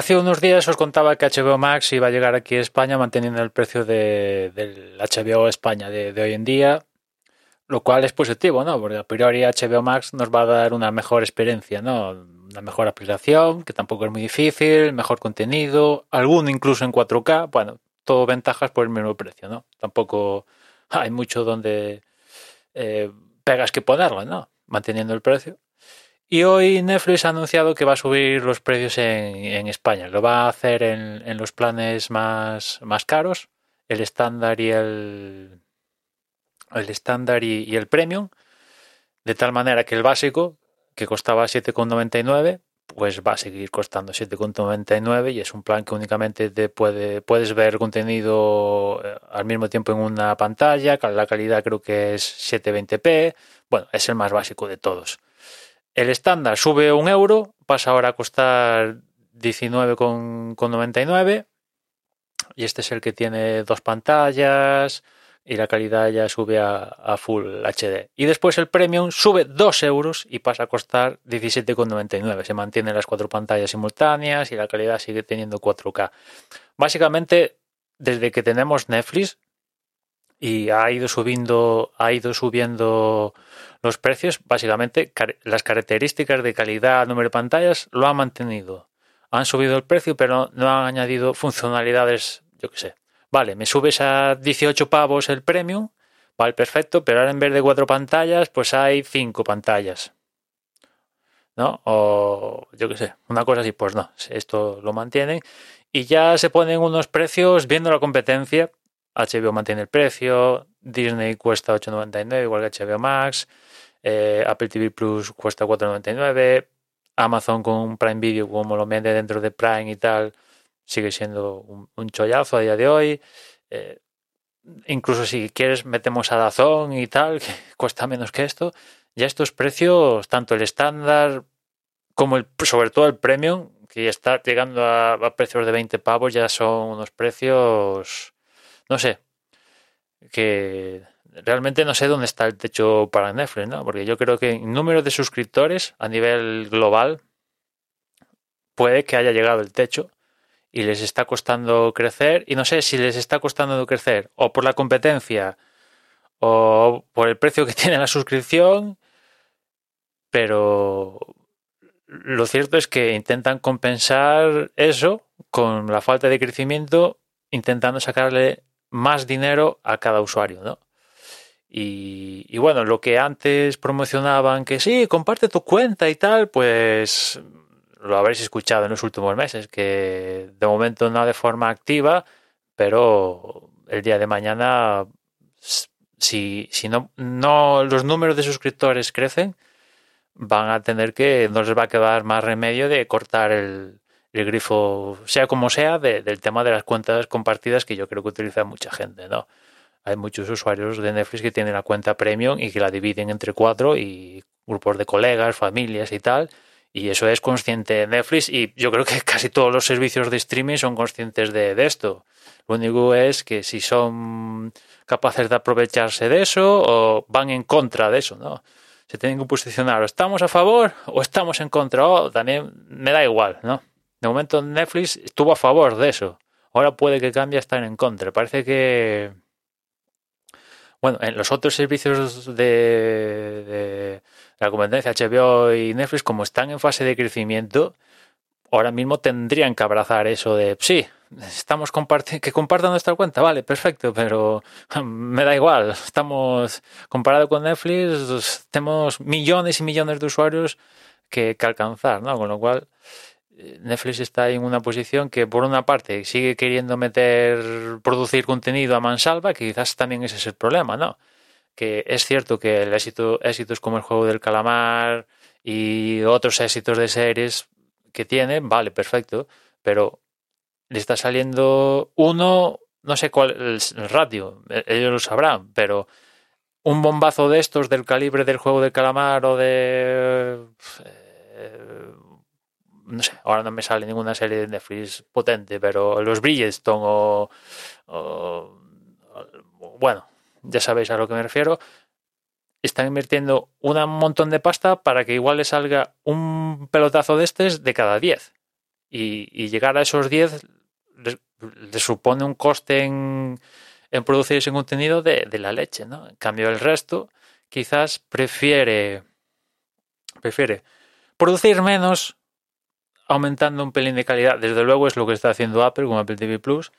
Hace unos días os contaba que HBO Max iba a llegar aquí a España manteniendo el precio de- del HBO España de, hoy en día, lo cual es positivo, ¿no? Porque a priori HBO Max nos va a dar una mejor experiencia, ¿no? Una mejor aplicación, que tampoco es muy difícil, mejor contenido, alguno incluso en 4K, bueno, todo ventajas por el mismo precio, ¿no? Tampoco hay mucho donde eh, pegas que ponerlo, ¿no? Manteniendo el precio. Y hoy Netflix ha anunciado que va a subir los precios en, en España. Lo va a hacer en, en los planes más, más caros, el estándar y el, el estándar y, el premium, de tal manera que el básico, que costaba 7,99, pues va a seguir costando 7,99 y es un plan que únicamente te puede, puedes ver contenido eh, al mismo tiempo en una pantalla, la calidad creo que es 720p, bueno, es el más básico de todos. El estándar sube un euro, pasa ahora a costar 19,99 y este es el que tiene dos pantallas y la calidad ya sube a, Full HD. Y después el Premium sube 2 euros y pasa a costar 17,99. Se mantienen las cuatro pantallas simultáneas y la calidad sigue teniendo 4K. Básicamente, desde que tenemos Netflix y ha ido subiendo, ha ido subiendo los precios, básicamente las características de calidad, número de pantallas, lo han mantenido. Han subido el precio, pero no han añadido funcionalidades, yo qué sé. Vale, me subes a 18 pavos el premium, vale, perfecto, pero ahora en vez de cuatro pantallas, pues hay cinco pantallas. ¿No? O yo qué sé, una cosa así, pues no, esto lo mantienen. Y ya se ponen unos precios viendo la competencia. HBO mantiene el precio, Disney cuesta 8,99, igual que HBO Max, eh, Apple TV Plus cuesta 4,99, Amazon con Prime Video, como lo vende dentro de Prime y tal, sigue siendo un, un chollazo a día de hoy. Eh, incluso si quieres, metemos a Dazón y tal, que cuesta menos que esto. Ya estos precios, tanto el estándar como el, sobre todo el premium, que ya está llegando a precios de 20 pavos, ya son unos precios, no sé, que realmente no sé dónde está el techo para Netflix, ¿no? Porque yo creo que en número de suscriptores a nivel global puede que haya llegado el techo y les está costando crecer y no sé si les está costando crecer o por la competencia o por el precio que tiene la suscripción, pero lo cierto es que intentan compensar eso con la falta de crecimiento intentando sacarle más dinero a cada usuario, ¿no? Y, bueno, lo que antes promocionaban que sí, comparte tu cuenta y tal, pues lo habréis escuchado en los últimos meses, que de momento no de forma activa, pero el día de mañana, si, si no, no los números de suscriptores crecen, van a tener que, no les va a quedar más remedio de cortar el, el grifo, sea como sea, de, del tema de las cuentas compartidas que yo creo que utiliza mucha gente, ¿no? Hay muchos usuarios de Netflix que tienen la cuenta premium y que la dividen entre cuatro y grupos de colegas, familias y tal. Y eso es consciente de Netflix y yo creo que casi todos los servicios de streaming son conscientes de, de esto. Lo único es que si son capaces de aprovecharse de eso o van en contra de eso, ¿no? Se tienen que posicionar o estamos a favor o estamos en contra. O también me da igual, ¿no? De momento Netflix estuvo a favor de eso. Ahora puede que cambie a estar en contra. Parece que bueno, en los otros servicios de, de, la competencia HBO y Netflix, como están en fase de crecimiento, ahora mismo tendrían que abrazar eso de sí, estamos compartiendo que compartan nuestra cuenta, vale, perfecto, pero me da igual, estamos comparado con Netflix, tenemos millones y millones de usuarios que, que alcanzar, ¿no? Con lo cual Netflix está en una posición que por una parte sigue queriendo meter, producir contenido a mansalva, quizás también ese es el problema, ¿no? Que es cierto que el éxito, éxitos como el juego del calamar y otros éxitos de series que tiene, vale, perfecto, pero le está saliendo uno, no sé cuál el ratio, e- ellos lo sabrán, pero un bombazo de estos del calibre del juego del calamar o de... no sé, ahora no me sale ninguna serie de Netflix potente, pero los Bridgestone o, bueno, ya sabéis a lo que me refiero, están invirtiendo un montón de pasta para que igual le salga un pelotazo de estos de cada 10. Y, llegar a esos 10 les, supone un coste en, en producir ese contenido de, de la leche, ¿no? En cambio, el resto quizás prefiere, prefiere producir menos aumentando un pelín de calidad. Desde luego es lo que está haciendo Apple con Apple TV Plus.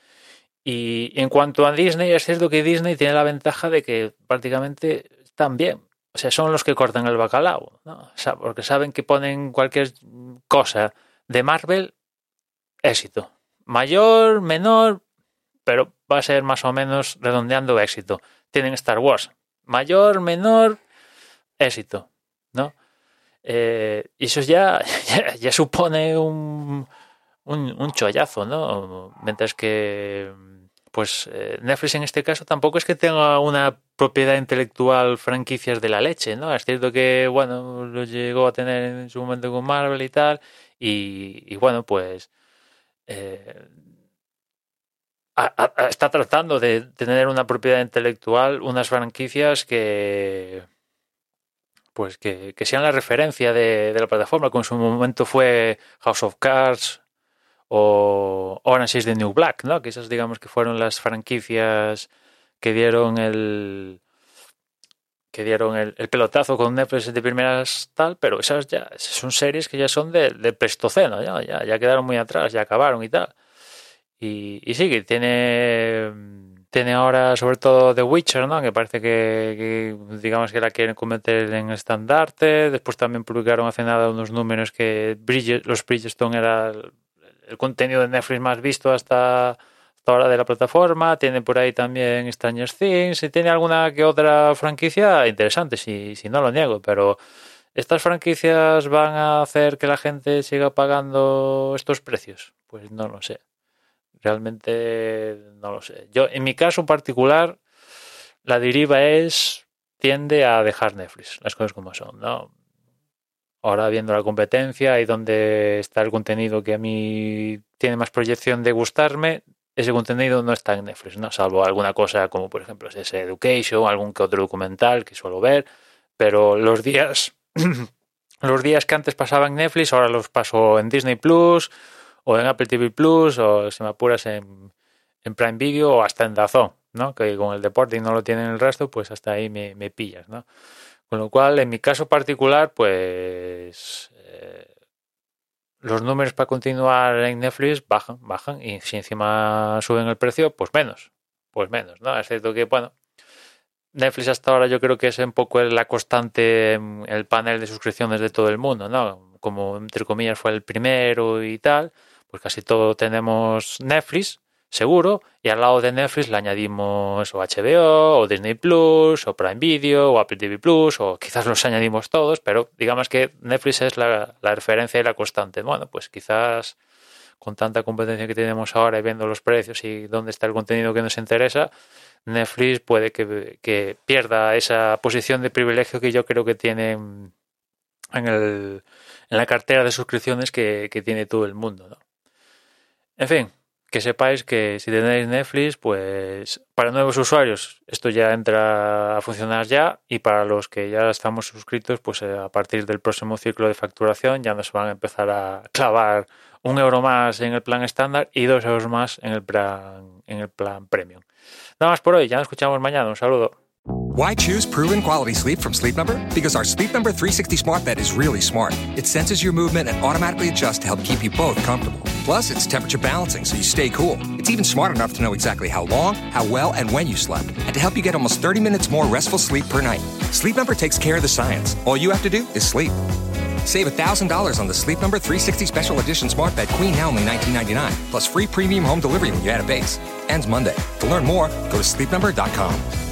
Y en cuanto a Disney, es cierto que Disney tiene la ventaja de que prácticamente están bien. O sea, son los que cortan el bacalao, ¿no? O sea, porque saben que ponen cualquier cosa de Marvel, éxito. Mayor, menor, pero va a ser más o menos redondeando éxito. Tienen Star Wars. Mayor, menor, éxito. Eh, y eso ya, ya, supone un, un, chollazo, ¿no? Mientras que, pues, eh, Netflix en este caso tampoco es que tenga una propiedad intelectual franquicias de la leche, ¿no? Es cierto que, bueno, lo llegó a tener en su momento con Marvel y tal, y, bueno, pues eh, está tratando de tener una propiedad intelectual, unas franquicias que pues que, que sean la referencia de, de la plataforma, como en su momento fue House of Cards o Orange is the New Black, ¿no? Que esas digamos que fueron las franquicias que dieron el que dieron el, el pelotazo con Netflix de primeras tal, pero esas ya son series que ya son de, de Prestoceno, ya, ya, ya quedaron muy atrás, ya acabaron y tal. Y, y sí, que tiene, tiene ahora sobre todo The Witcher, ¿no? Que parece que, digamos que la quieren convertir en estandarte. Después también publicaron hace nada unos números que Bridge- los Bridgestone era el, el contenido de Netflix más visto hasta, hasta ahora de la plataforma. Tiene por ahí también Stranger Things y tiene alguna que otra franquicia interesante, si, si no lo niego, pero ¿estas franquicias van a hacer que la gente siga pagando estos precios? Pues no lo sé. Realmente no lo sé. Yo, en mi caso particular, la deriva es tiende a dejar Netflix, las cosas como son, ¿no? Ahora viendo la competencia y donde está el contenido que a mí tiene más proyección de gustarme, ese contenido no está en Netflix, ¿no? Salvo alguna cosa como por ejemplo ese Education, algún que otro documental que suelo ver, pero los días los días que antes pasaba en Netflix ahora los paso en Disney Plus o en Apple TV Plus o si me apuras en, en Prime Video o hasta en Dazón, ¿no? Que con el deporte y no lo tienen el resto, pues hasta ahí me, me pillas, ¿no? Con lo cual, en mi caso particular, pues eh, los números para continuar en Netflix bajan, bajan y si encima suben el precio, pues menos, pues menos, ¿no? Es cierto que, bueno, Netflix hasta ahora yo creo que es un poco la constante el panel de suscripciones de todo el mundo, ¿no? Como entre comillas fue el primero y tal, pues casi todo tenemos Netflix, seguro, y al lado de Netflix le añadimos o HBO, o Disney Plus, o Prime Video, o Apple TV Plus, o quizás los añadimos todos, pero digamos que Netflix es la, la referencia y la constante. Bueno, pues quizás con tanta competencia que tenemos ahora y viendo los precios y dónde está el contenido que nos interesa, Netflix puede que, que pierda esa posición de privilegio que yo creo que tiene en, el, en la cartera de suscripciones que, que tiene todo el mundo. ¿no? En fin, que sepáis que si tenéis Netflix, pues para nuevos usuarios esto ya entra a funcionar ya y para los que ya estamos suscritos, pues a partir del próximo ciclo de facturación ya nos van a empezar a clavar un euro más en el plan estándar y dos euros más en el plan, en el plan premium. Nada más por hoy, ya nos escuchamos mañana. Un saludo. Why choose proven quality sleep from Sleep Number? Because our Sleep Number 360 smart bed is really smart. It senses your movement and automatically adjusts to help keep you both comfortable. Plus, it's temperature balancing so you stay cool. It's even smart enough to know exactly how long, how well, and when you slept, and to help you get almost 30 minutes more restful sleep per night. Sleep Number takes care of the science. All you have to do is sleep. Save $1,000 on the Sleep Number 360 Special Edition Smart Bed Queen now only $19.99, plus free premium home delivery when you add a base. Ends Monday. To learn more, go to sleepnumber.com.